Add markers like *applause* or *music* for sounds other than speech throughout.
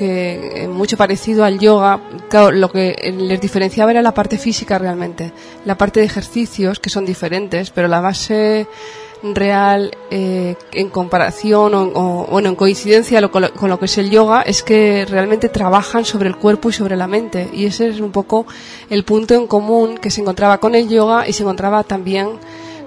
que eh, mucho parecido al yoga, claro, lo que les diferenciaba era la parte física realmente, la parte de ejercicios que son diferentes, pero la base real eh, en comparación o, bueno en coincidencia con, lo, que es el yoga es que realmente trabajan sobre el cuerpo y sobre la mente. Y ese es un poco el punto en común que se encontraba con el yoga y se encontraba también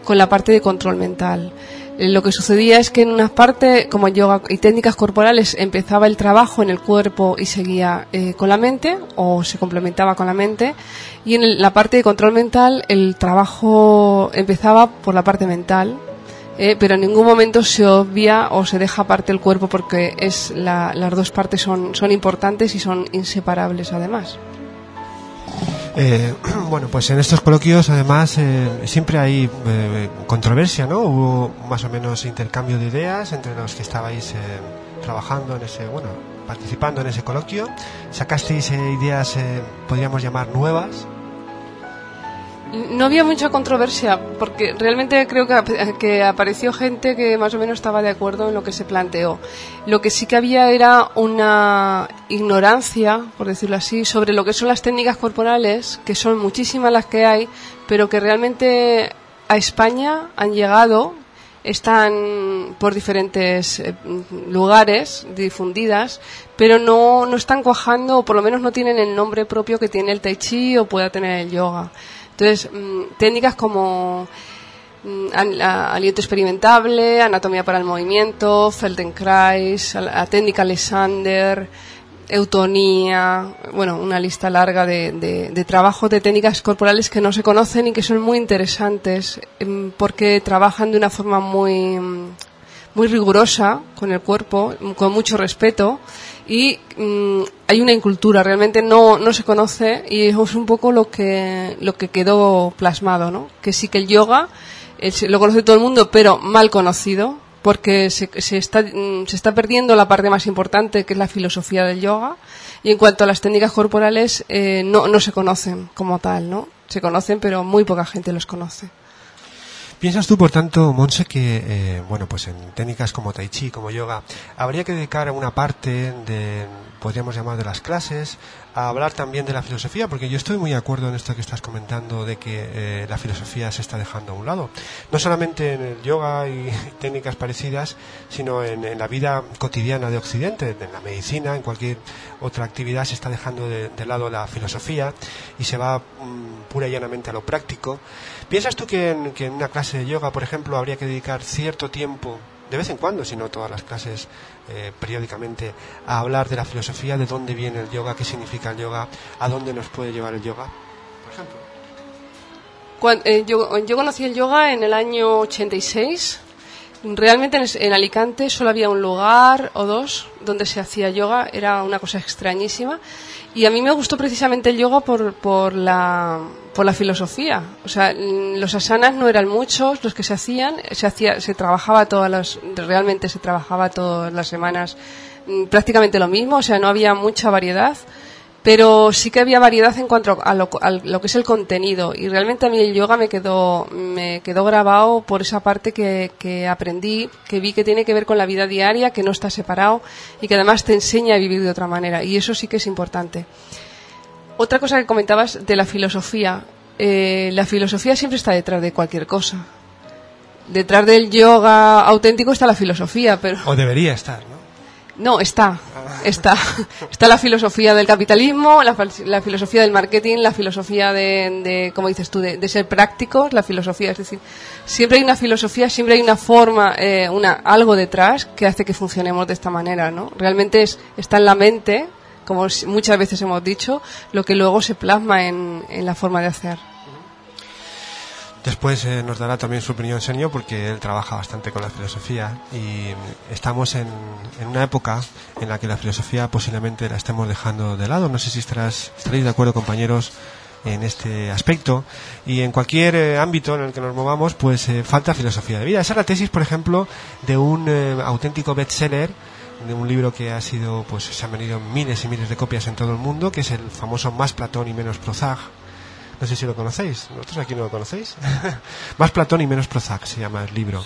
con la parte de control mental lo que sucedía es que en una parte, como yoga y técnicas corporales, empezaba el trabajo en el cuerpo y seguía eh, con la mente, o se complementaba con la mente, y en la parte de control mental, el trabajo empezaba por la parte mental, eh, pero en ningún momento se obvia o se deja aparte el cuerpo porque es las dos partes son, son importantes y son inseparables además. Eh, *clears throat* bueno, pues en estos coloquios además eh, siempre hay eh, controversia, ¿no? Hubo más o menos intercambio de ideas entre los que estabais trabajando en ese, bueno, participando en ese coloquio. Sacasteis ideas, podríamos llamar nuevas, no había mucha controversia, porque realmente creo que, apareció gente que más o menos estaba de acuerdo en lo que se planteó. Lo que sí que había era una ignorancia, por decirlo así, sobre lo que son las técnicas corporales, que son muchísimas las que hay, pero que realmente a España han llegado, están por diferentes eh, lugares difundidas, pero no, no están cuajando, o por lo menos no tienen el nombre propio que tiene el Tai Chi o pueda tener el yoga. Entonces, mm, técnicas como mm, aliento experimentable, anatomía para el movimiento, Feldenkrais, la técnica Alexander, eutonía, bueno, una lista larga de, de, trabajos de técnicas corporales que no se conocen y que son muy interesantes em, porque trabajan de una forma muy, muy rigurosa con el cuerpo, con mucho respeto y mm, hay una incultura, realmente no, no se conoce y es un poco lo que, lo que quedó plasmado, ¿no? Que sí que el yoga lo conoce todo el mundo, pero mal conocido, porque se, se, está, mm, se está perdiendo la parte más importante, que es la filosofía del yoga, y en cuanto a las técnicas corporales, eh, no, no se conocen como tal, ¿no? Se conocen, pero muy poca gente los conoce. ¿Piensas tú, por tanto, Monse, que, eh, bueno, pues en técnicas como Tai Chi, como yoga, habría que dedicar una parte de, podríamos llamar, de las clases a hablar también de la filosofía? Porque yo estoy muy de acuerdo en esto que estás comentando de que eh, la filosofía se está dejando a un lado. No solamente en el yoga y *laughs* técnicas parecidas, sino en, la vida cotidiana de Occidente, en la medicina, en cualquier otra actividad se está dejando de, lado la filosofía y se va mm, pura y llanamente a lo práctico. ¿Piensas tú que en, una clase de yoga, por ejemplo, habría que dedicar cierto tiempo, de vez en cuando, si no todas las clases eh, periódicamente, a hablar de la filosofía, de dónde viene el yoga, qué significa el yoga, a dónde nos puede llevar el yoga? Por ejemplo. Eh, yo, yo, conocí el yoga en el año 86. Realmente en, Alicante solo había un lugar o dos donde se hacía yoga. Era una cosa extrañísima. Y a mí me gustó precisamente el yoga por, la, por la filosofía. O sea, los asanas no eran muchos los que se hacían, se, hacía, se trabajaba todas las, realmente se trabajaba todas las semanas mm, prácticamente lo mismo, o sea, no había mucha variedad pero sí que había variedad en cuanto a lo, que es el contenido. Y realmente a mí el yoga me quedó me quedó grabado por esa parte que, que, aprendí que vi que tiene que ver con la vida diaria que no está separado y que además te enseña a vivir de otra manera. Y eso sí que es importante. Otra cosa que comentabas de la filosofía. Eh, la filosofía siempre está detrás de cualquier cosa. Detrás del yoga auténtico está la filosofía pero o debería estar ¿no? No, está. Está. *laughs* Está la filosofía del capitalismo, la, filosofía del marketing, la filosofía de, como dices tú, de, ser prácticos, la filosofía. Es decir, siempre hay una filosofía, siempre hay una forma, eh, una, algo detrás que hace que funcionemos de esta manera, ¿no? Realmente es, está en la mente, como muchas veces hemos dicho, lo que luego se plasma en la forma de hacer. Después eh, nos dará también su opinión Senio porque él trabaja bastante con la filosofía y estamos en, una época en la que la filosofía posiblemente la estemos dejando de lado. No sé si estarás, estaréis de acuerdo compañeros en este aspecto y en cualquier eh, ámbito en el que nos movamos pues eh, falta filosofía de vida. Esa es la tesis, por ejemplo, de un auténtico bestseller de un libro que ha sido pues se han venido miles y miles de copias en todo el mundo que es el famoso Más Platón y menos Prozac no sé si lo conocéis. ¿Vosotros aquí no lo conocéis? *laughs* Más Platón y menos Prozac se llama el libro.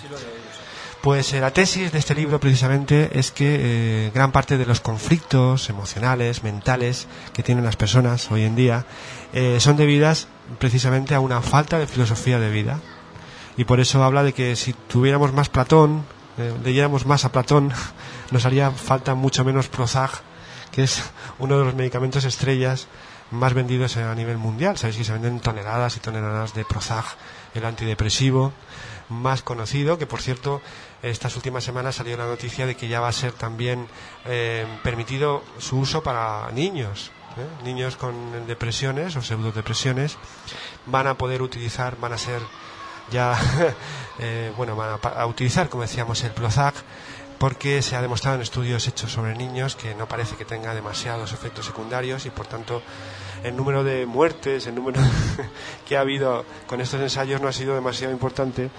Pues eh, la tesis de este libro precisamente es que eh, gran parte de los conflictos emocionales, mentales que tienen las personas hoy en día eh, son debidas precisamente a una falta de filosofía de vida. Y por eso habla de que si tuviéramos más Platón, leyéramos más a Platón, *laughs* nos haría falta mucho menos Prozac, que es uno de los medicamentos estrellas más vendidos a nivel mundial. Sabéis que se venden toneladas y toneladas de Prozac, el antidepresivo más conocido, que por cierto, estas últimas semanas salió la noticia de que ya va a ser también eh, permitido su uso para niños. ¿eh? Niños con depresiones o pseudodepresiones van a poder utilizar, van a ser ya, *laughs* eh, bueno, van a, a, utilizar, como decíamos, el Prozac porque se ha demostrado en estudios hechos sobre niños que no parece que tenga demasiados efectos secundarios y por tanto el número de muertes, el número *laughs* que ha habido con estos ensayos no ha sido demasiado importante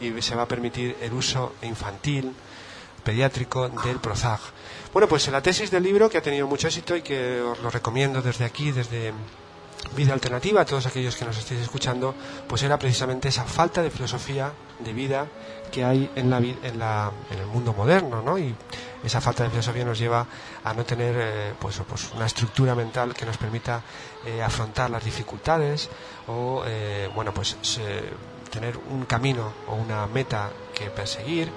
y se va a permitir el uso infantil, pediátrico del Prozac. Bueno, pues la tesis del libro que ha tenido mucho éxito y que os lo recomiendo desde aquí, desde Vida Alternativa, a todos aquellos que nos estéis escuchando, pues era precisamente esa falta de filosofía de vida que hay en, la, en, la, en el mundo moderno, ¿no? Y esa falta de filosofía nos lleva a no tener eh, pues, pues, una estructura mental que nos permita eh, afrontar las dificultades o, eh, bueno, pues tener un camino o una meta que perseguir,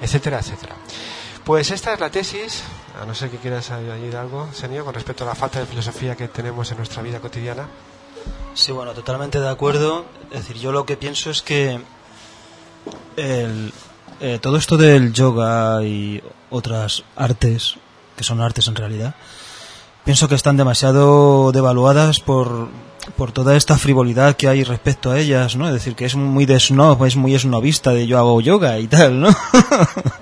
etcétera, etcétera. Pues esta es la tesis, a no ser que quieras añadir algo, Senio, con respecto a la falta de filosofía que tenemos en nuestra vida cotidiana. Sí, bueno, totalmente de acuerdo. Es decir, yo lo que pienso es que el, eh, todo esto del yoga y otras artes, que son artes en realidad, pienso que están demasiado devaluadas por, por toda esta frivolidad que hay respecto a ellas, ¿no? Es decir, que es muy de snob, es muy snobista de yo hago yoga y tal, ¿no? *laughs*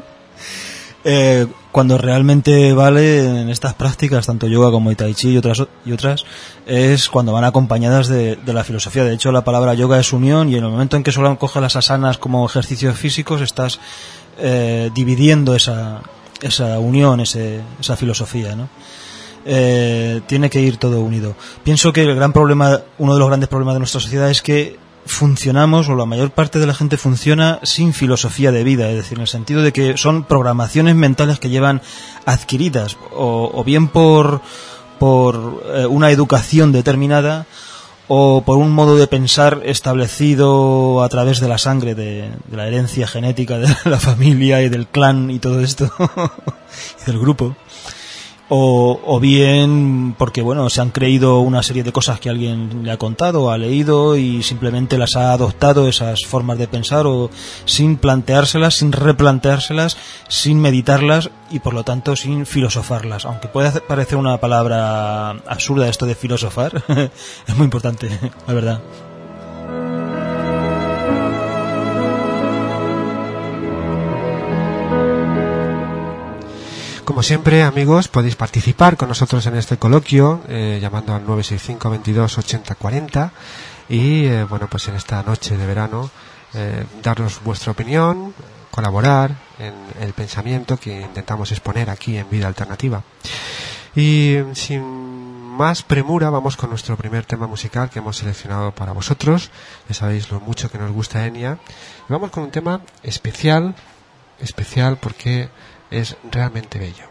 eh, cuando realmente vale en estas prácticas, tanto yoga como tai chi y otras, y otras, es cuando van acompañadas de, de, la filosofía. De hecho, la palabra yoga es unión y en el momento en que solo coge las asanas como ejercicios físicos, estás eh, dividiendo esa, esa unión, ese, esa filosofía, ¿no? Eh, tiene que ir todo unido. Pienso que el gran problema, uno de los grandes problemas de nuestra sociedad es que funcionamos, o la mayor parte de la gente funciona sin filosofía de vida, es decir, en el sentido de que son programaciones mentales que llevan adquiridas, o, bien por, por eh, una educación determinada, o por un modo de pensar establecido a través de la sangre, de, de la herencia genética de *laughs* la familia y del clan y todo esto, *laughs* y del grupo o, o, bien porque bueno se han creído una serie de cosas que alguien le ha contado ha leído y simplemente las ha adoptado esas formas de pensar o sin planteárselas sin replanteárselas sin meditarlas y por lo tanto sin filosofarlas. Aunque puede parecer una palabra absurda esto de filosofar *laughs* es muy importante la verdad Como siempre, amigos, podéis participar con nosotros en este coloquio eh, llamando al 965 22 80 40 y, eh, bueno, pues en esta noche de verano eh, darnos vuestra opinión, colaborar en el pensamiento que intentamos exponer aquí en Vida Alternativa. Y sin más premura, vamos con nuestro primer tema musical que hemos seleccionado para vosotros. Ya sabéis lo mucho que nos gusta Enya. Y vamos con un tema especial, especial porque es realmente bello.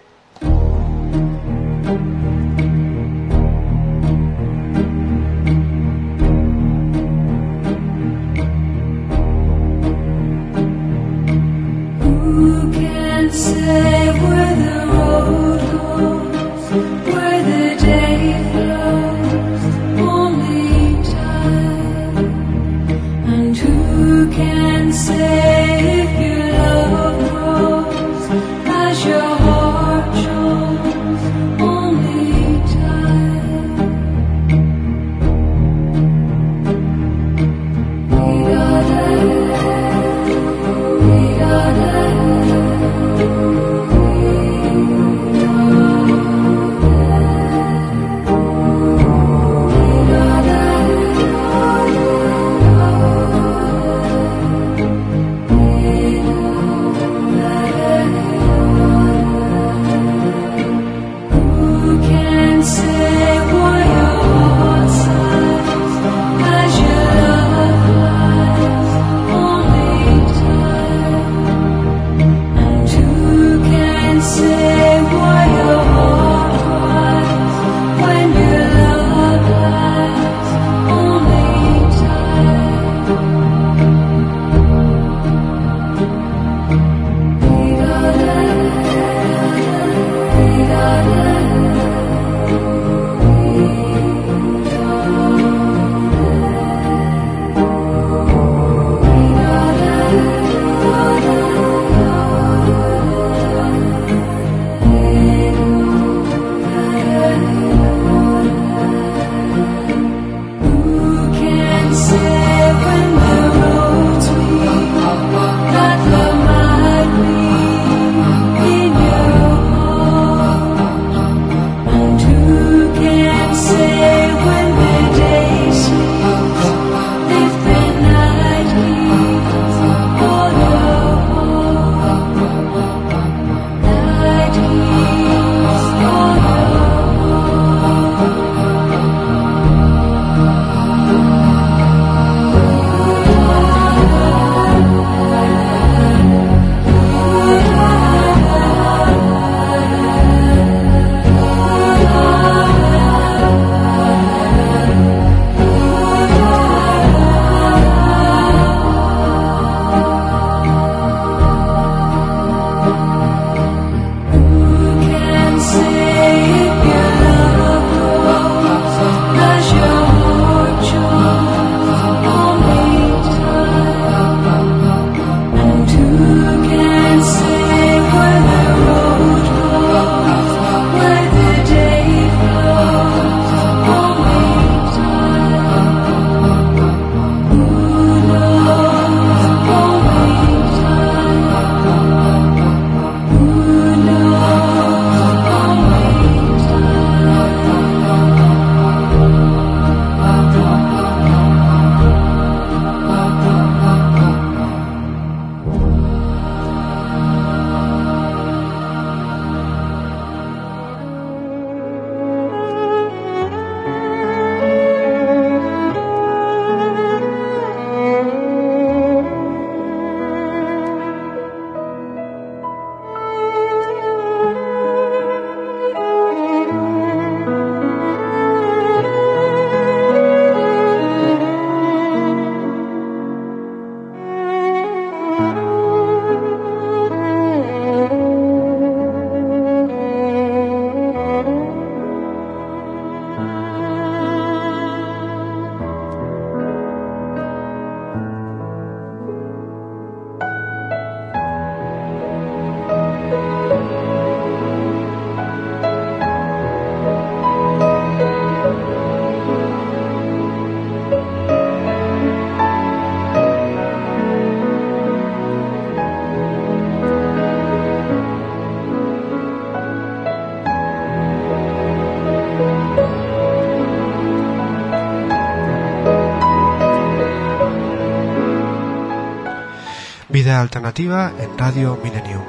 Alternativa en Radio Millennium.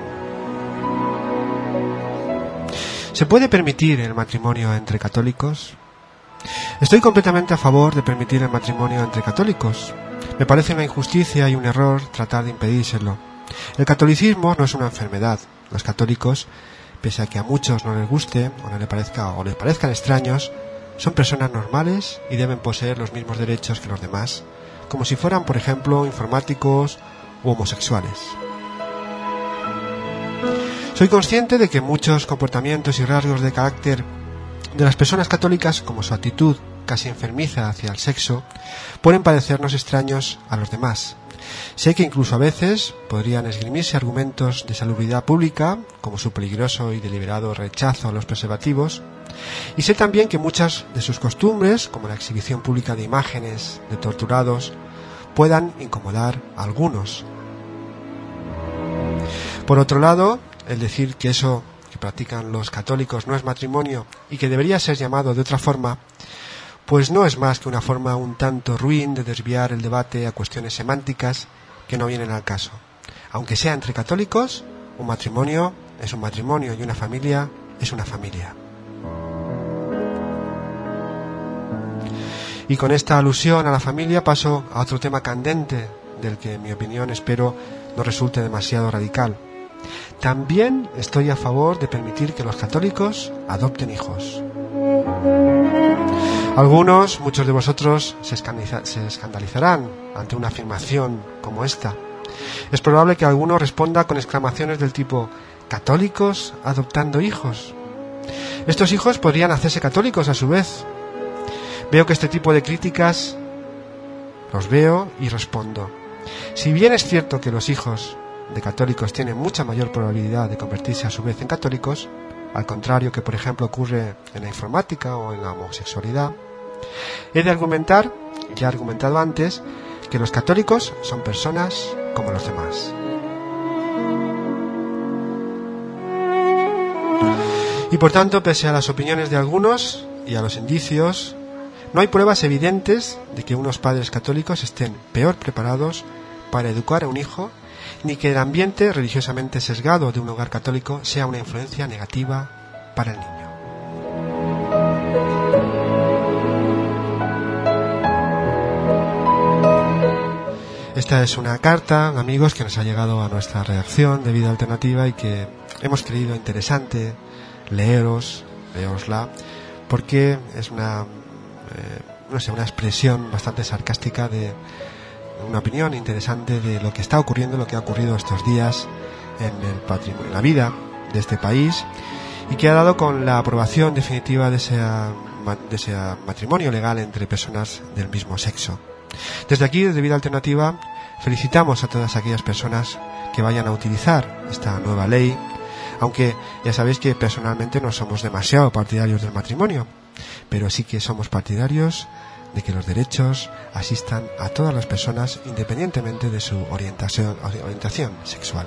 ¿Se puede permitir el matrimonio entre católicos? Estoy completamente a favor de permitir el matrimonio entre católicos. Me parece una injusticia y un error tratar de impedírselo. El catolicismo no es una enfermedad. Los católicos, pese a que a muchos no les guste o no les parezca o les parezcan extraños, son personas normales y deben poseer los mismos derechos que los demás, como si fueran, por ejemplo, informáticos u homosexuales. Soy consciente de que muchos comportamientos y rasgos de carácter de las personas católicas, como su actitud casi enfermiza hacia el sexo, pueden parecernos extraños a los demás. Sé que incluso a veces podrían esgrimirse argumentos de salubridad pública, como su peligroso y deliberado rechazo a los preservativos, y sé también que muchas de sus costumbres, como la exhibición pública de imágenes de torturados, puedan incomodar a algunos. Por otro lado, el decir que eso que practican los católicos no es matrimonio y que debería ser llamado de otra forma, pues no es más que una forma un tanto ruin de desviar el debate a cuestiones semánticas que no vienen al caso. Aunque sea entre católicos, un matrimonio es un matrimonio y una familia es una familia. Y con esta alusión a la familia paso a otro tema candente del que en mi opinión espero no resulte demasiado radical. También estoy a favor de permitir que los católicos adopten hijos. Algunos, muchos de vosotros, se, se escandalizarán ante una afirmación como esta. Es probable que alguno responda con exclamaciones del tipo ¿católicos adoptando hijos? Estos hijos podrían hacerse católicos a su vez. Veo que este tipo de críticas los veo y respondo. Si bien es cierto que los hijos de católicos tienen mucha mayor probabilidad de convertirse a su vez en católicos, al contrario que por ejemplo ocurre en la informática o en la homosexualidad, he de argumentar, ya he argumentado antes, que los católicos son personas como los demás. Y por tanto, pese a las opiniones de algunos y a los indicios, no hay pruebas evidentes de que unos padres católicos estén peor preparados para educar a un hijo, ni que el ambiente religiosamente sesgado de un hogar católico sea una influencia negativa para el niño. Esta es una carta, amigos, que nos ha llegado a nuestra redacción de Vida Alternativa y que hemos creído interesante leeros, leerosla, porque es una, no sé, una expresión bastante sarcástica de una opinión interesante de lo que está ocurriendo, lo que ha ocurrido estos días en el patrimonio, en la vida de este país y que ha dado con la aprobación definitiva de ese, de ese matrimonio legal entre personas del mismo sexo. Desde aquí, desde Vida Alternativa, felicitamos a todas aquellas personas que vayan a utilizar esta nueva ley, aunque ya sabéis que personalmente no somos demasiado partidarios del matrimonio, pero sí que somos partidarios de que los derechos asistan a todas las personas independientemente de su orientación, orientación sexual.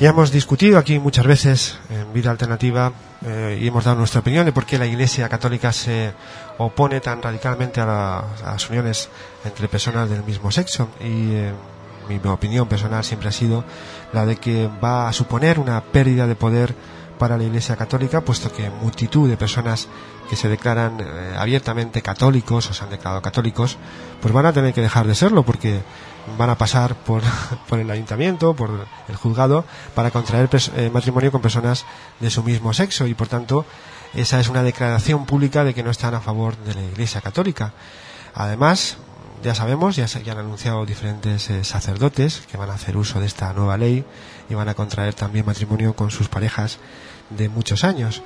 Ya hemos discutido aquí muchas veces en Vida Alternativa eh, y hemos dado nuestra opinión de por qué la Iglesia Católica se opone tan radicalmente a, la- a las uniones entre personas del mismo sexo. Y eh, mi opinión personal siempre ha sido la de que va a suponer una pérdida de poder para la Iglesia Católica, puesto que multitud de personas que se declaran eh, abiertamente católicos o se han declarado católicos, pues van a tener que dejar de serlo porque van a pasar por, *laughs* por el ayuntamiento, por el juzgado, para contraer eh, matrimonio con personas de su mismo sexo y por tanto esa es una declaración pública de que no están a favor de la Iglesia Católica. Además, ya sabemos, ya, se- han anunciado diferentes eh, sacerdotes que van a hacer uso de esta nueva ley y van a contraer también matrimonio con sus parejas de muchos años.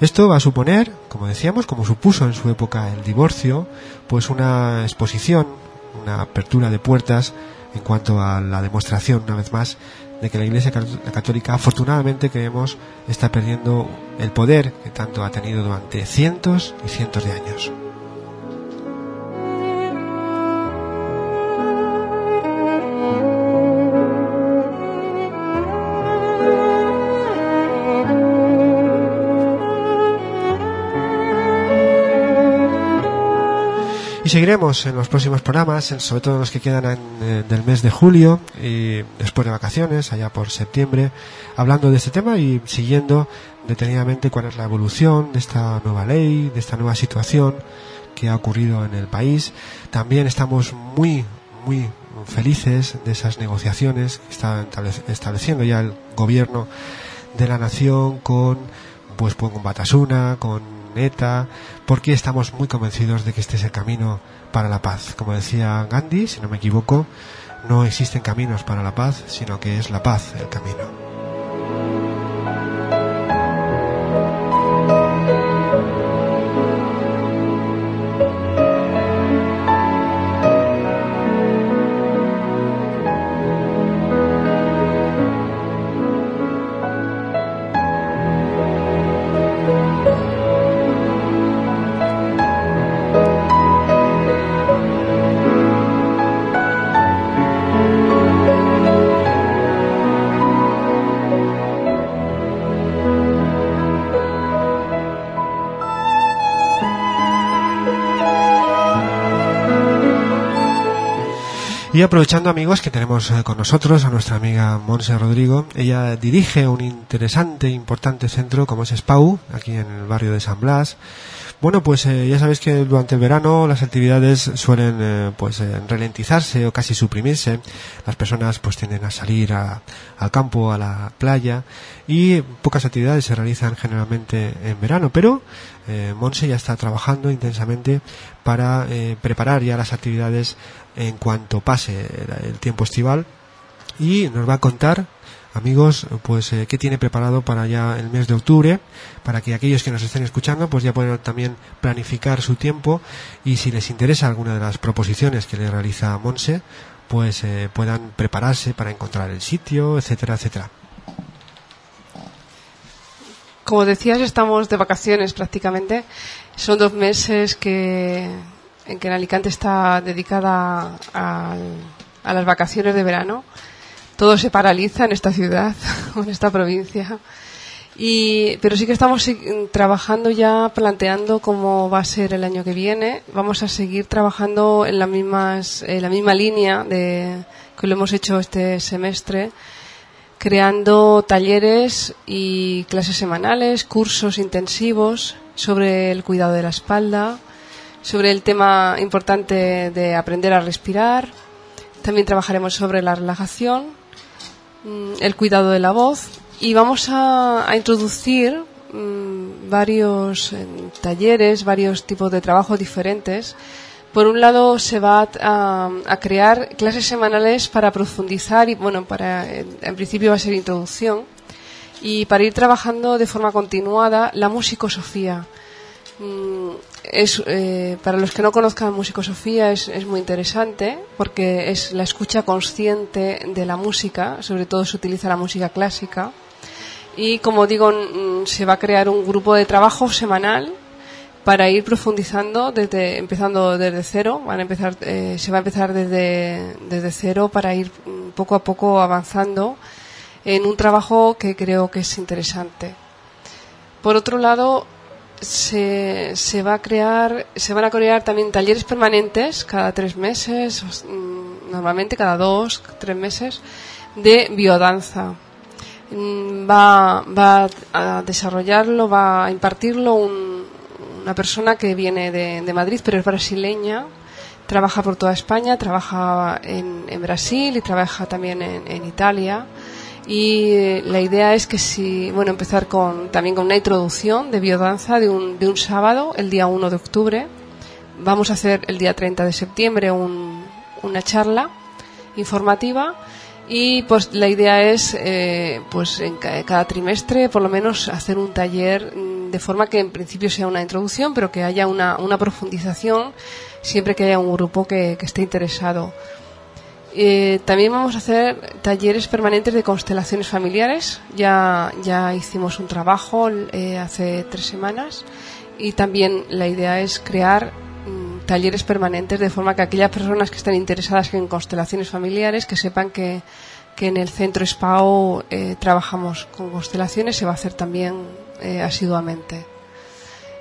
Esto va a suponer, como decíamos, como supuso en su época el divorcio, pues una exposición, una apertura de puertas en cuanto a la demostración, una vez más, de que la Iglesia Cat- Católica, afortunadamente, creemos, está perdiendo el poder que tanto ha tenido durante cientos y cientos de años. Y seguiremos en los próximos programas, sobre todo los que quedan en, eh, del mes de julio y después de vacaciones, allá por septiembre, hablando de este tema y siguiendo detenidamente cuál es la evolución de esta nueva ley, de esta nueva situación que ha ocurrido en el país. También estamos muy, muy felices de esas negociaciones que está establec- estableciendo ya el gobierno de la nación con pues con Batasuna, con Porque estamos muy convencidos de que este es el camino para la paz. Como decía Gandhi, si no me equivoco, no existen caminos para la paz, sino que es la paz el camino. Y aprovechando amigos que tenemos eh, con nosotros a nuestra amiga Monse Rodrigo, ella dirige un interesante e importante centro como es SPAU, aquí en el barrio de San Blas. Bueno, pues eh, ya sabéis que durante el verano las actividades suelen eh, pues eh, ralentizarse o casi suprimirse. Las personas pues tienden a salir a- al campo, a la playa y pocas actividades se realizan generalmente en verano, pero Monse ya está trabajando intensamente para preparar ya las actividades en cuanto pase el tiempo estival y nos va a contar amigos pues eh, qué tiene preparado para ya el mes de octubre para que aquellos que nos estén escuchando pues ya puedan también planificar su tiempo y si les interesa alguna de las proposiciones que le realiza Monse pues eh, puedan prepararse para encontrar el sitio etcétera etcétera Como decías, estamos de vacaciones prácticamente. Son dos meses que en que en Alicante está dedicada a las vacaciones de verano. Todo se paraliza en esta ciudad *laughs* o en esta provincia. Pero sí que estamos trabajando ya, planteando cómo va a ser el año que viene. Vamos a seguir trabajando en, las mismas, en la misma línea de, que lo hemos hecho este semestre, creando talleres y clases semanales, cursos intensivos sobre el cuidado de la espalda, sobre el tema importante de aprender a respirar. También trabajaremos sobre la relajación, el cuidado de la voz y vamos a, introducir mm, varios eh, talleres, varios tipos de trabajo diferentes. Por un lado, se va a, crear clases semanales para profundizar y, bueno, para, en, en principio va a ser introducción y para ir trabajando de forma continuada la musicosofía. Mm, es, eh, para los que no conozcan musicosofía es, es muy interesante porque es la escucha consciente de la música, sobre todo se utiliza la música clásica. Y como digo, se va a crear un grupo de trabajo semanal para ir profundizando desde empezando desde cero van a empezar eh, se va a empezar desde desde cero para ir mm, poco a poco avanzando en un trabajo que creo que es interesante por otro lado se, se va a crear se van a crear también talleres permanentes cada tres meses mm, normalmente cada dos tres meses de biodanza Mm, va, va a desarrollarlo, va a impartirlo un- una persona que viene de, de Madrid, pero es brasileña, trabaja por toda España, trabaja en, en Brasil y trabaja también en, en Italia. Y eh, la idea es que si, bueno, empezar con, también con una introducción de biodanza de un, de un sábado, el día 1 de octubre. Vamos a hacer el día 30 de septiembre un- una charla informativa y pues la idea es eh, pues en ca- cada trimestre por lo menos hacer un taller mm, de forma que en principio sea una introducción pero que haya una, una profundización siempre que haya un grupo que, que esté interesado Eh, también vamos a hacer talleres permanentes de constelaciones familiares. Ya ya hicimos un trabajo eh, hace tres semanas. Y también la idea es crear mm, talleres permanentes de forma que aquellas personas que estén interesadas en constelaciones familiares que sepan que, que en el centro SPAO eh, trabajamos con constelaciones se va a hacer también asiduamente.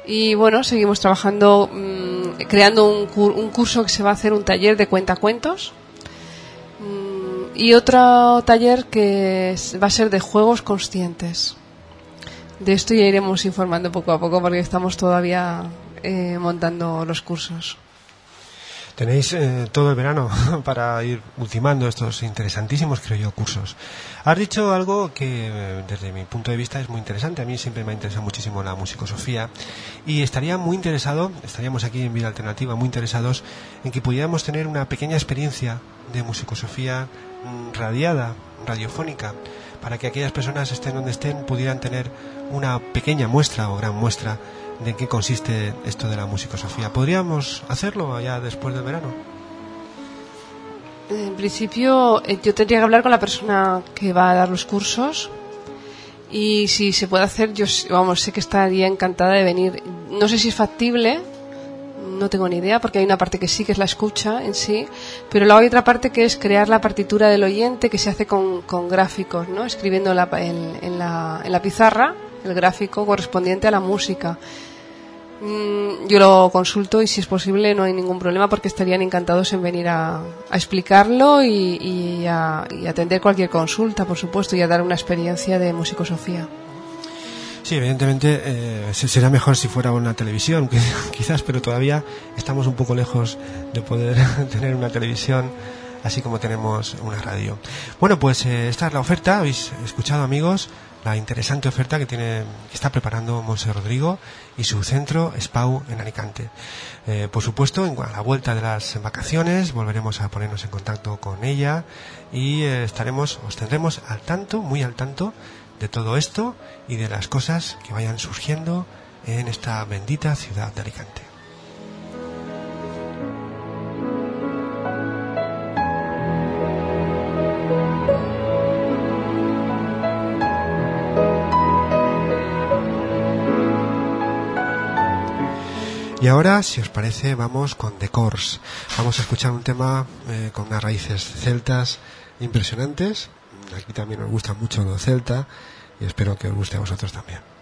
Y bueno seguimos trabajando mm, creando un, cur- un curso que se va a hacer un taller de cuentacuentos y otro taller que va a ser de juegos conscientes de esto ya iremos informando poco a poco porque estamos todavía eh, montando los cursos. Tenéis eh, todo el verano *laughs* para ir ultimando estos interesantísimos, creo yo, cursos. Has dicho algo que eh, desde mi punto de vista es muy interesante. A mí siempre me ha interesado muchísimo la musicosofía y estaría muy interesado, estaríamos aquí en Vida Alternativa muy interesados en que pudiéramos tener una pequeña experiencia de musicosofía mm, radiada, radiofónica, para que aquellas personas estén donde estén pudieran tener una pequeña muestra o gran muestra de qué consiste esto de la musicosofía. ¿Podríamos hacerlo ya después del verano? En principio, eh, yo tendría que hablar con la persona que va a dar los cursos y si se puede hacer, yo vamos, sé que estaría encantada de venir. No sé si es factible, no tengo ni idea, porque hay una parte que sí, que es la escucha en sí, pero luego hay otra parte que es crear la partitura del oyente que se hace con, con gráficos, ¿no? Escribiendo la- en, en la, en la pizarra el gráfico correspondiente a la música. Mm, Yo lo consulto y si es posible no hay ningún problema porque estarían encantados en venir a, a explicarlo y, a, y atender cualquier consulta, por supuesto, y a dar una experiencia de musicosofía. Sí, evidentemente eh, se- será mejor si fuera una televisión, *laughs* quizás, pero todavía estamos un poco lejos de poder *laughs* tener una televisión así como tenemos una radio. Bueno, pues eh, esta es la oferta, habéis escuchado amigos, la interesante oferta que tiene que está preparando Monse Rodrigo y su centro SPAU en Alicante. Eh, por supuesto, a la vuelta de las vacaciones volveremos a ponernos en contacto con ella y eh, estaremos, os tendremos al tanto, muy al tanto de todo esto y de las cosas que vayan surgiendo en esta bendita ciudad de Alicante. Y ahora, si os parece, vamos con The Course. Vamos a escuchar un tema eh, con unas raíces celtas impresionantes. Aquí también nos gusta mucho lo celta y espero que os guste a vosotros también.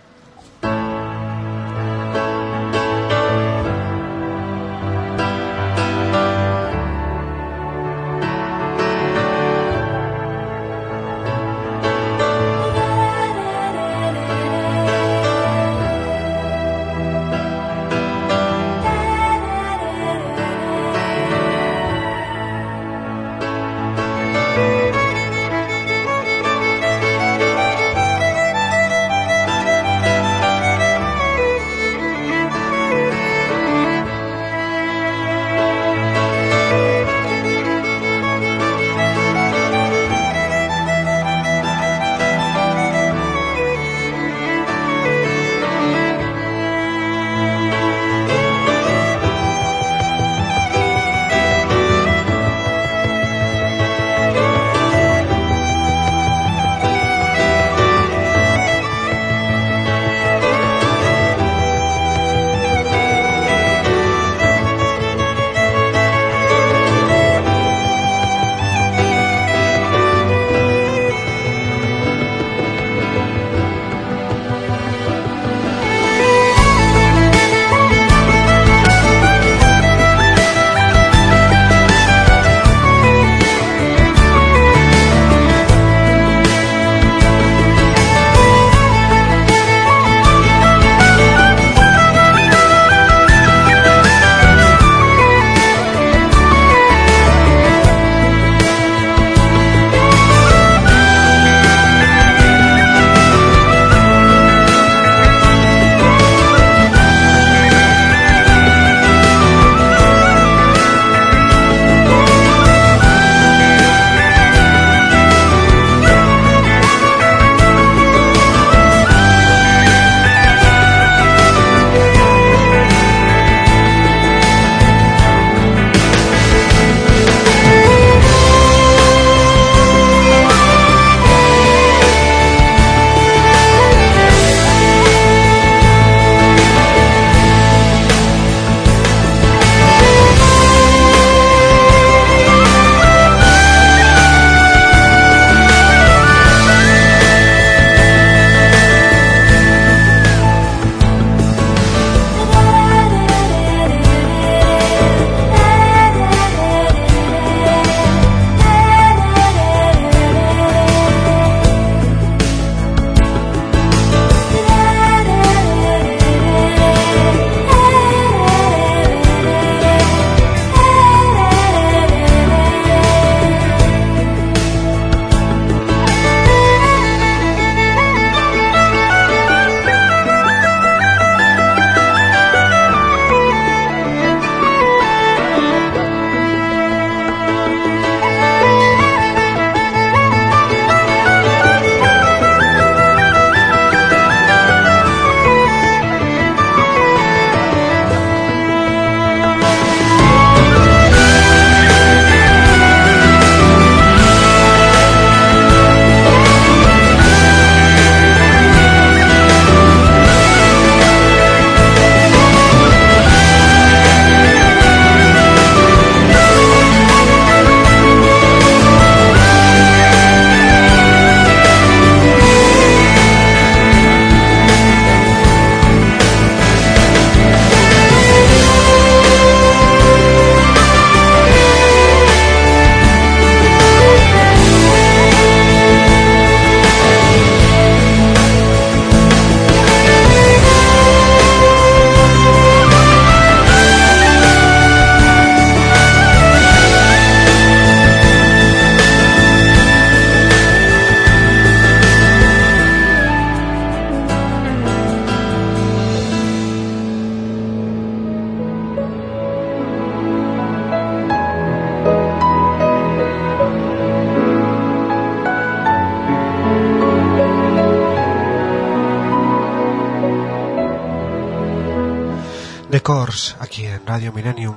Radio Millennium,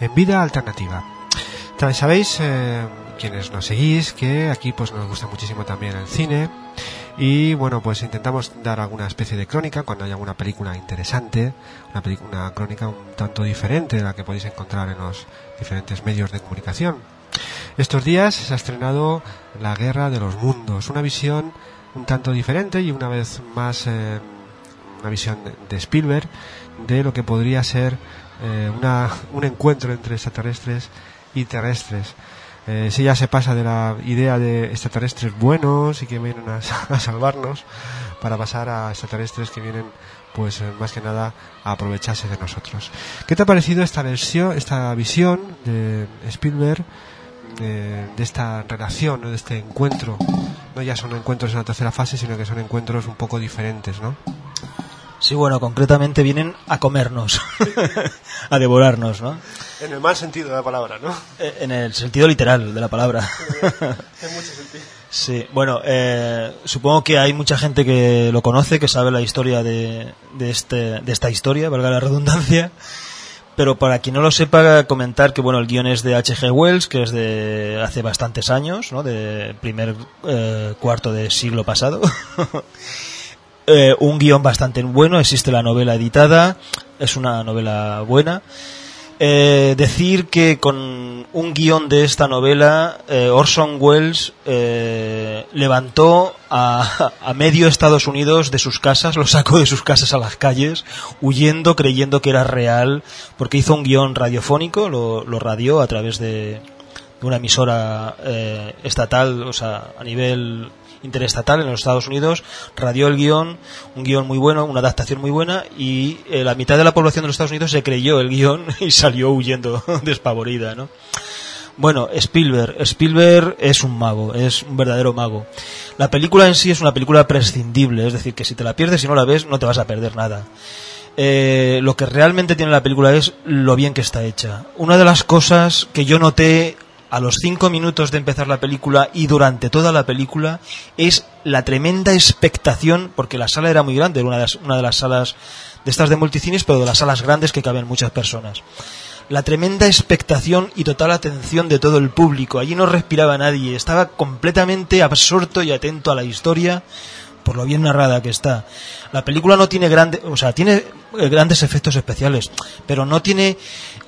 en Vida Alternativa. También sabéis, eh, quienes nos seguís, que aquí pues nos gusta muchísimo también el cine Y bueno, pues intentamos dar alguna especie de crónica cuando haya alguna película interesante, una, una crónica un tanto diferente de la que podéis encontrar en los diferentes medios de comunicación. Estos días se ha estrenado La Guerra de los Mundos, una visión un tanto diferente y una vez más eh, una visión de Spielberg de lo que podría ser eh, una, un encuentro entre extraterrestres y terrestres. Eh, si ya se pasa de la idea de extraterrestres buenos y que vienen *laughs* a, salvarnos para pasar a extraterrestres que vienen pues eh, más que nada a aprovecharse de nosotros. ¿Qué te ha parecido esta versión, esta visión de Spielberg de, de esta relación, de este encuentro? No ya son encuentros en la tercera fase, sino que son encuentros un poco diferentes, ¿no? Sí, bueno, concretamente vienen a comernos, *laughs* a devorarnos, ¿no? En el mal sentido de la palabra, ¿no? Eh, En el sentido literal de la palabra. *laughs* En mucho sentido. Sí, bueno, eh, supongo que hay mucha gente que lo conoce, que sabe la historia de, de, este, de esta historia, valga la redundancia. Pero para quien no lo sepa, comentar que bueno, el guion es de H.G. Wells, que es de hace bastantes años, ¿no? de primer eh, cuarto de siglo pasado. *laughs* Eh, un guion bastante bueno, existe la novela editada, es una novela buena. Eh, decir que con un guion de esta novela, eh, Orson Welles eh, levantó a, a medio Estados Unidos de sus casas, lo sacó de sus casas a las calles, huyendo, creyendo que era real, porque hizo un guion radiofónico, lo, lo radió a través de, de una emisora estatal, o sea, a nivel interestatal en los Estados Unidos, radió el guion, un guion muy bueno, una adaptación muy buena, y eh, la mitad de la población de los Estados Unidos se creyó el guion *laughs* y salió huyendo *laughs* despavorida, ¿no? Bueno, Spielberg. Spielberg es un mago, es un verdadero mago. La película en sí es una película prescindible, es decir, que si te la pierdes y no la ves, no te vas a perder nada. Eh, lo que realmente tiene la película es lo bien que está hecha. Una de las cosas que yo noté a los cinco minutos de empezar la película y durante toda la película es la tremenda expectación, porque la sala era muy grande, era una de las, una de las salas de estas de multicines, pero de las salas grandes que caben muchas personas. La tremenda expectación y total atención de todo el público. Allí no respiraba nadie, estaba completamente absorto y atento a la historia por lo bien narrada que está. La película no tiene grandes, o sea, tiene eh, grandes efectos especiales, pero no tiene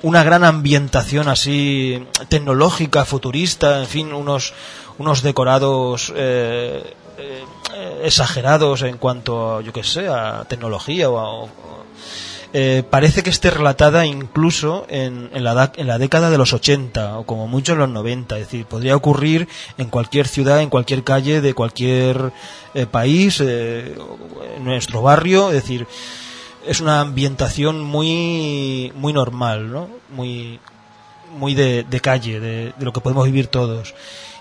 una gran ambientación así tecnológica, futurista, en fin, unos unos decorados eh, eh, exagerados en cuanto, a, yo que sé, a tecnología o a, o- eh, parece que esté relatada incluso en, en la, en la década de los 80 o como mucho en los 90. Es decir, podría ocurrir en cualquier ciudad, en cualquier calle de cualquier eh, país, eh, en nuestro barrio. Es decir, es una ambientación muy, muy normal, ¿no? Muy, muy de, calle, de, lo que podemos vivir todos.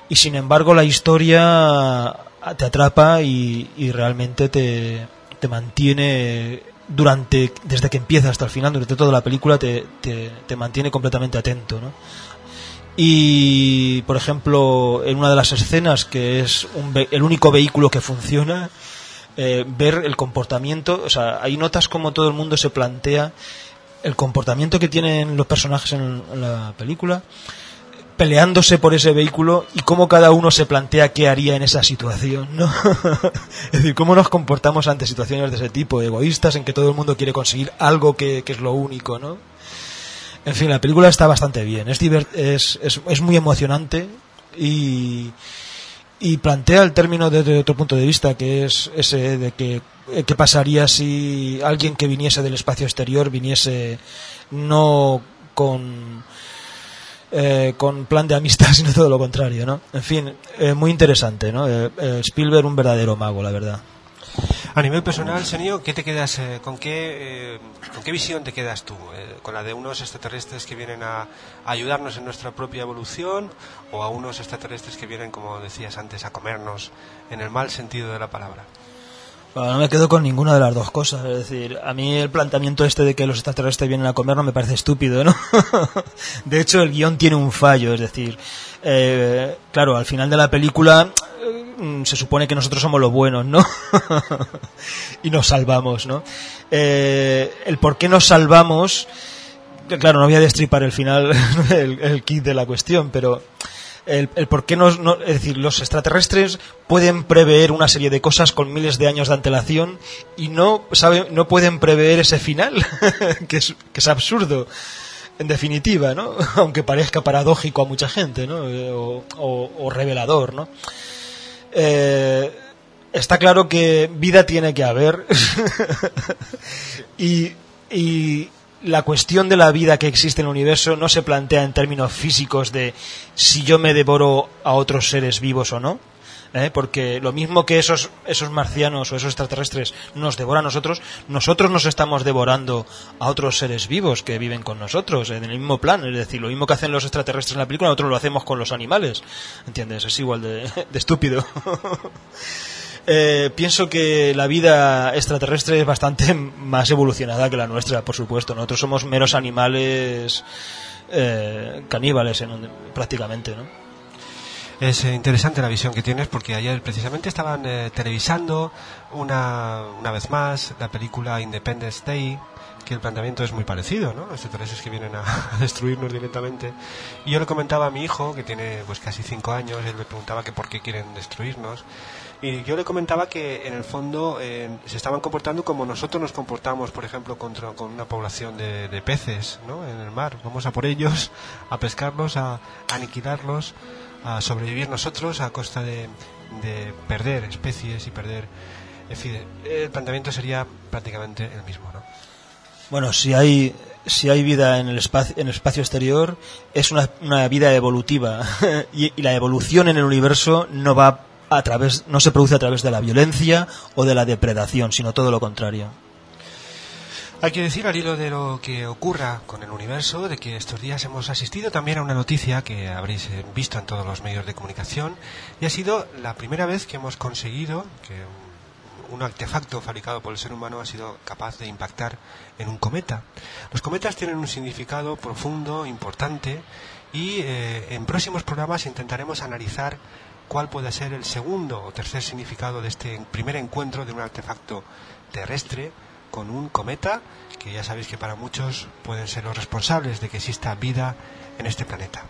Y sin embargo, la historia te atrapa y, realmente te, te mantiene durante, desde que empieza hasta el final, durante toda la película, te, te, mantiene completamente atento, ¿no? Y, por ejemplo, en una de las escenas, que es el único vehículo que funciona, eh, ver el comportamiento, o sea, hay notas como todo el mundo se plantea el comportamiento que tienen los personajes en, en la película, peleándose por ese vehículo y cómo cada uno se plantea qué haría en esa situación, ¿no? *laughs* es decir, cómo nos comportamos ante situaciones de ese tipo, egoístas, en que todo el mundo quiere conseguir algo que, que es lo único, ¿no? En fin, la película está bastante bien, es, divert- es, es, es muy emocionante y, y plantea el término desde otro punto de vista, que es ese de que eh, qué pasaría si alguien que viniese del espacio exterior viniese no con eh, con plan de amistad, *laughs* sino todo lo contrario, ¿no? En fin, eh, muy interesante, ¿no? Eh, eh, Spielberg un verdadero mago, la verdad. A nivel personal, Senio, ¿qué te quedas, eh, con, qué, eh, ¿con qué visión te quedas tú? Eh, ¿Con la de unos extraterrestres que vienen a, ayudarnos en nuestra propia evolución o a unos extraterrestres que vienen, como decías antes, a comernos en el mal sentido de la palabra? No me quedo con ninguna de las dos cosas. Es decir, a mí el planteamiento este de que los extraterrestres vienen a comer no me parece estúpido, ¿no? *laughs* de hecho, el guion tiene un fallo. Es decir, eh, claro, al final de la película eh, se supone que nosotros somos los buenos, ¿no? *laughs* y nos salvamos, ¿no? Eh, el por qué nos salvamos, claro, no voy a destripar el final, *laughs* el, kit de la cuestión, pero el, el por qué nos, no- es decir, los extraterrestres pueden prever una serie de cosas con miles de años de antelación y no saben, no pueden prever ese final, *laughs* que es absurdo. En definitiva, ¿no? *laughs* Aunque parezca paradójico a mucha gente, ¿no? Eh, O, revelador, ¿no? Eh, está claro que vida tiene que haber *laughs* y, y la cuestión de la vida que existe en el universo no se plantea en términos físicos de si yo me devoro a otros seres vivos o no. ¿Eh? Porque lo mismo que esos, esos marcianos o esos extraterrestres nos devoran a nosotros, nosotros nos estamos devorando a otros seres vivos que viven con nosotros en el mismo plan. Es decir, lo mismo que hacen los extraterrestres en la película, nosotros lo hacemos con los animales. ¿Entiendes? Es igual de, *laughs* estúpido. *laughs* Eh, pienso que la vida extraterrestre es bastante *laughs* más evolucionada que la nuestra, por supuesto. Nosotros somos meros animales eh, caníbales en- prácticamente, ¿no? Es eh, interesante la visión que tienes porque ayer precisamente estaban eh, televisando una, una vez más la película Independence Day que el planteamiento es muy parecido, ¿no? Los extraterrestres que vienen a, *laughs* destruirnos directamente. Y yo le comentaba a mi hijo, que tiene pues casi cinco años, él me preguntaba que por qué quieren destruirnos. Y yo le comentaba que en el fondo eh, se estaban comportando como nosotros nos comportamos, por ejemplo, contra, con una población de peces ¿no? en el mar. Vamos a por ellos, *laughs* a pescarlos, a aniquilarlos, a sobrevivir nosotros a costa de, de perder especies y perder... En fin, el planteamiento sería prácticamente el mismo, ¿no? Bueno, si hay si hay vida en el espacio en el espacio exterior es una, una vida evolutiva *laughs* y, y la evolución en el universo no va a través no se produce a través de la violencia o de la depredación, sino todo lo contrario. Hay que decir al hilo de lo que ocurra con el universo, de que estos días hemos asistido también a una noticia que habréis eh, visto en todos los medios de comunicación y ha sido la primera vez que hemos conseguido que un, artefacto fabricado por el ser humano ha sido capaz de impactar en un cometa. Los cometas tienen un significado profundo, importante y eh, en próximos programas intentaremos analizar cuál puede ser el segundo o tercer significado de este primer encuentro de un artefacto terrestre con un cometa que ya sabéis que para muchos pueden ser los responsables de que exista vida en este planeta.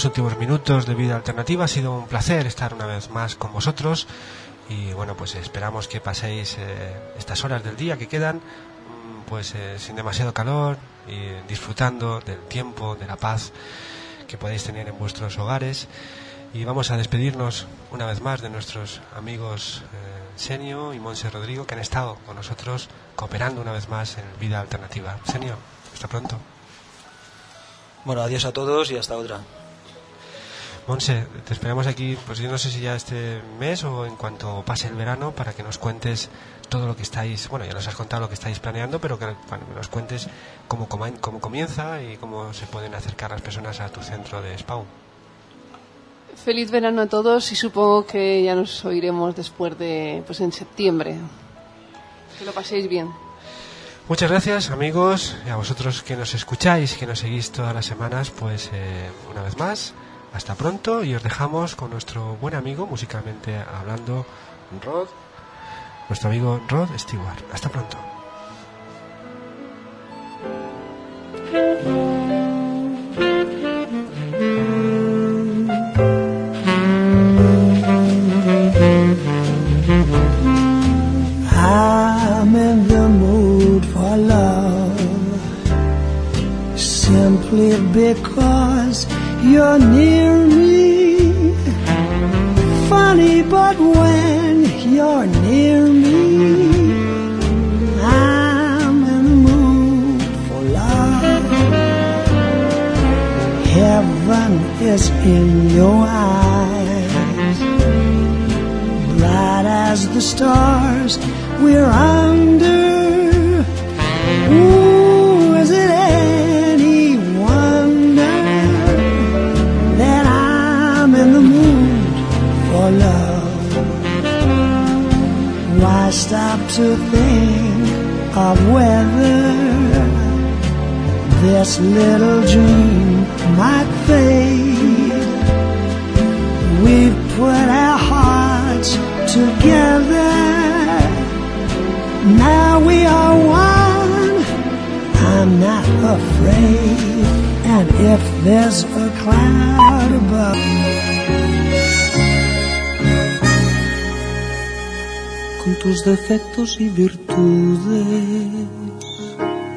Los últimos minutos de vida alternativa. Ha sido un placer estar una vez más con vosotros. Y bueno, pues esperamos que paséis eh, estas horas del día que quedan, mm, pues eh, sin demasiado calor y disfrutando del tiempo, de la paz que podéis tener en vuestros hogares. Y vamos a despedirnos una vez más de nuestros amigos eh, Senio y Monse Rodrigo que han estado con nosotros cooperando una vez más en Vida Alternativa. Senio, hasta pronto. Bueno, adiós a todos y hasta otra. Monse, te esperamos aquí, pues yo no sé si ya este mes o en cuanto pase el verano, para que nos cuentes todo lo que estáis, bueno, ya nos has contado lo que estáis planeando, pero que bueno, nos cuentes cómo, cómo comienza y cómo se pueden acercar las personas a tu centro de Spawn. Feliz verano a todos y supongo que ya nos oiremos después de, pues en septiembre. Que lo paséis bien. Muchas gracias amigos y a vosotros que nos escucháis, que nos seguís todas las semanas, pues eh, una vez más, hasta pronto y os dejamos con nuestro buen amigo, musicalmente hablando, Rod, nuestro amigo Rod Stewart. Hasta pronto. Together. Now we are one. I'm not afraid. And if there's a cloud above, con tus defectos y virtudes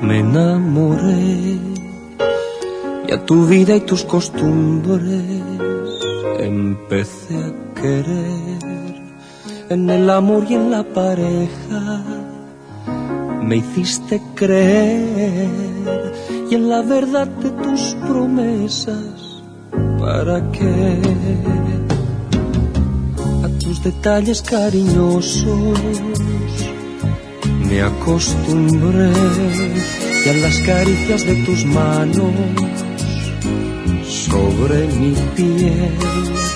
me enamoré y a tu vida y tus costumbres empecé a querer en el amor y en la pareja. Me hiciste creer y en la verdad de tus promesas para qué a tus detalles cariñosos me acostumbré y a las caricias de tus manos sobre mi piel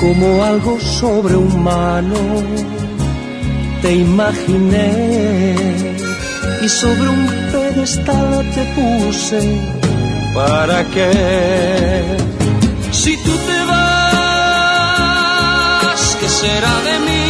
como algo sobrehumano te imaginé y sobre un pedestal te puse para qué si tú te vas qué será de mí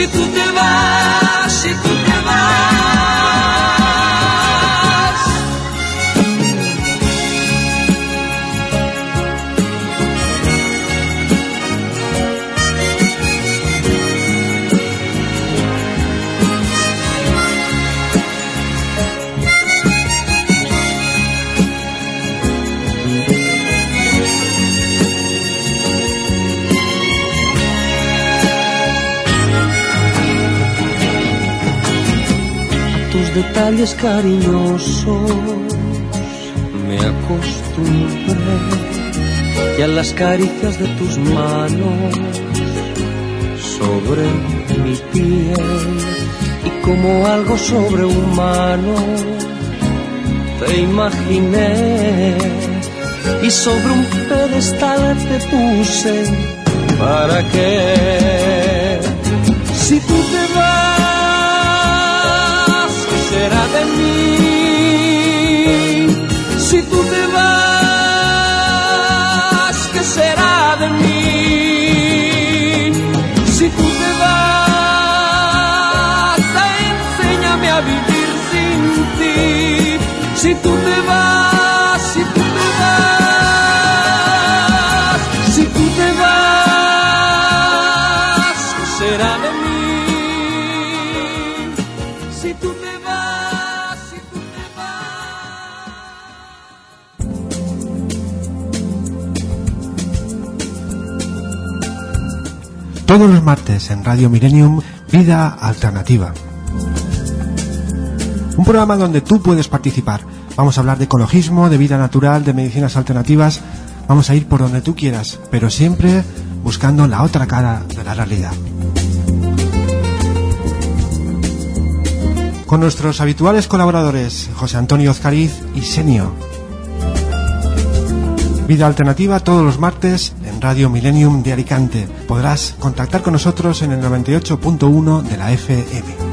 Si tú te detalles cariñosos. Me acostumbré y a las caricias de tus manos sobre mi piel y como algo sobrehumano te imaginé y sobre un pedestal te puse para qué si tú te vas ¿qué será de mí. Si tú te vas ¿qué será de mí si tú te vas enséñame a vivir sin ti. Si tú te vas Todos los martes en Radio Millennium, Vida Alternativa. Un programa donde tú puedes participar. Vamos a hablar de ecologismo, de vida natural, de medicinas alternativas. Vamos a ir por donde tú quieras, pero siempre buscando la otra cara de la realidad. Con nuestros habituales colaboradores, José Antonio Ozcariz y Senio. Vida Alternativa todos los martes Radio Millennium de Alicante. Podrás contactar con nosotros en el 98.1 de la FM.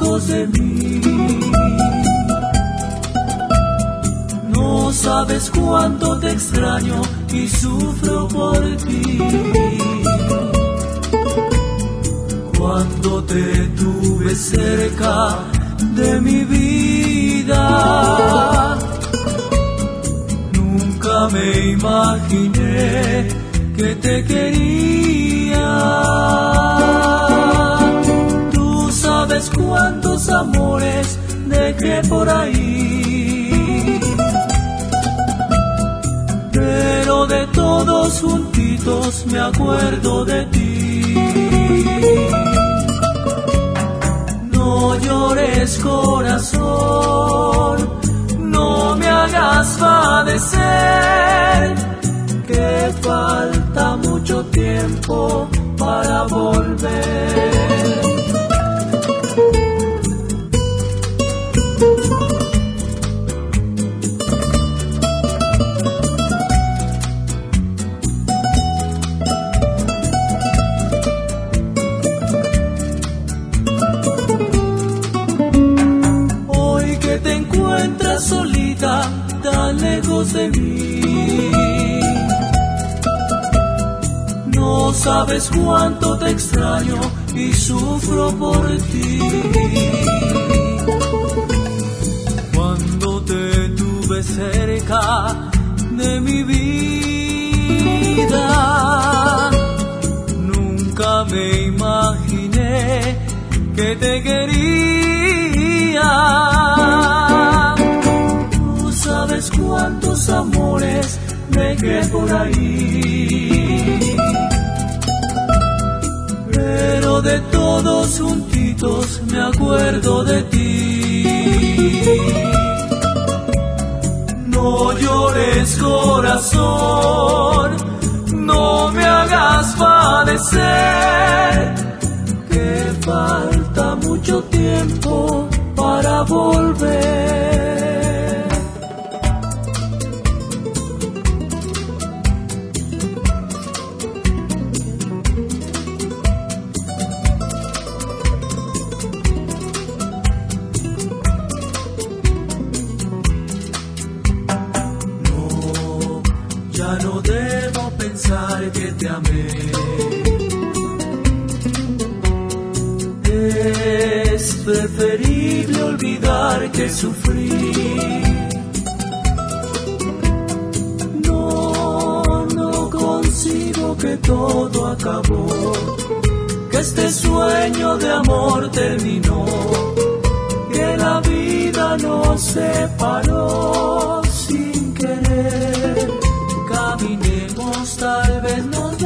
de mí. No sabes cuánto te extraño y sufro por ti. Cuando te tuve cerca de mi vida, nunca me imaginé que te quería sabes cuántos amores dejé por ahí. Pero de todos juntitos me acuerdo de ti. No llores corazón, no me hagas padecer, que falta mucho tiempo para volver. sabes cuánto te extraño y sufro por ti. Cuando te tuve cerca de mi vida, nunca me imaginé que te quería. Tú sabes cuántos amores me por ahí. De todos juntitos me acuerdo de ti. No llores corazón, no me hagas padecer, que falta mucho tiempo para volver. Preferible olvidar que sufrí. No, no consigo que todo acabó, que este sueño de amor terminó, que la vida nos separó sin querer. Caminemos, tal vez nos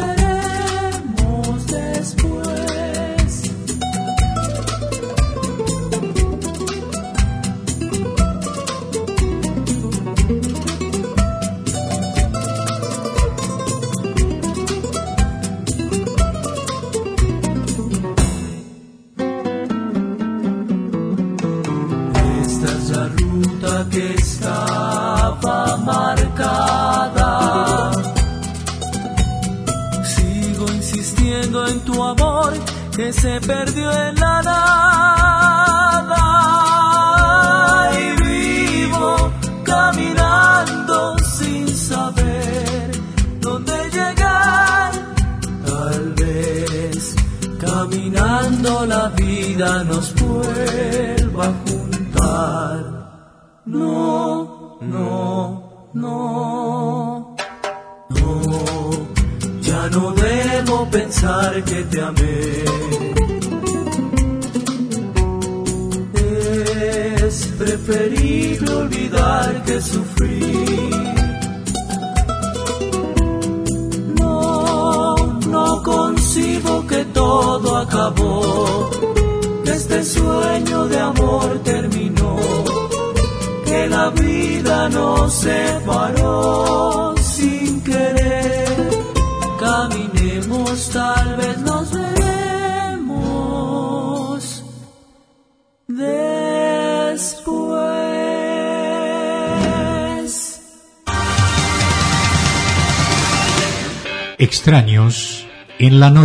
la noche.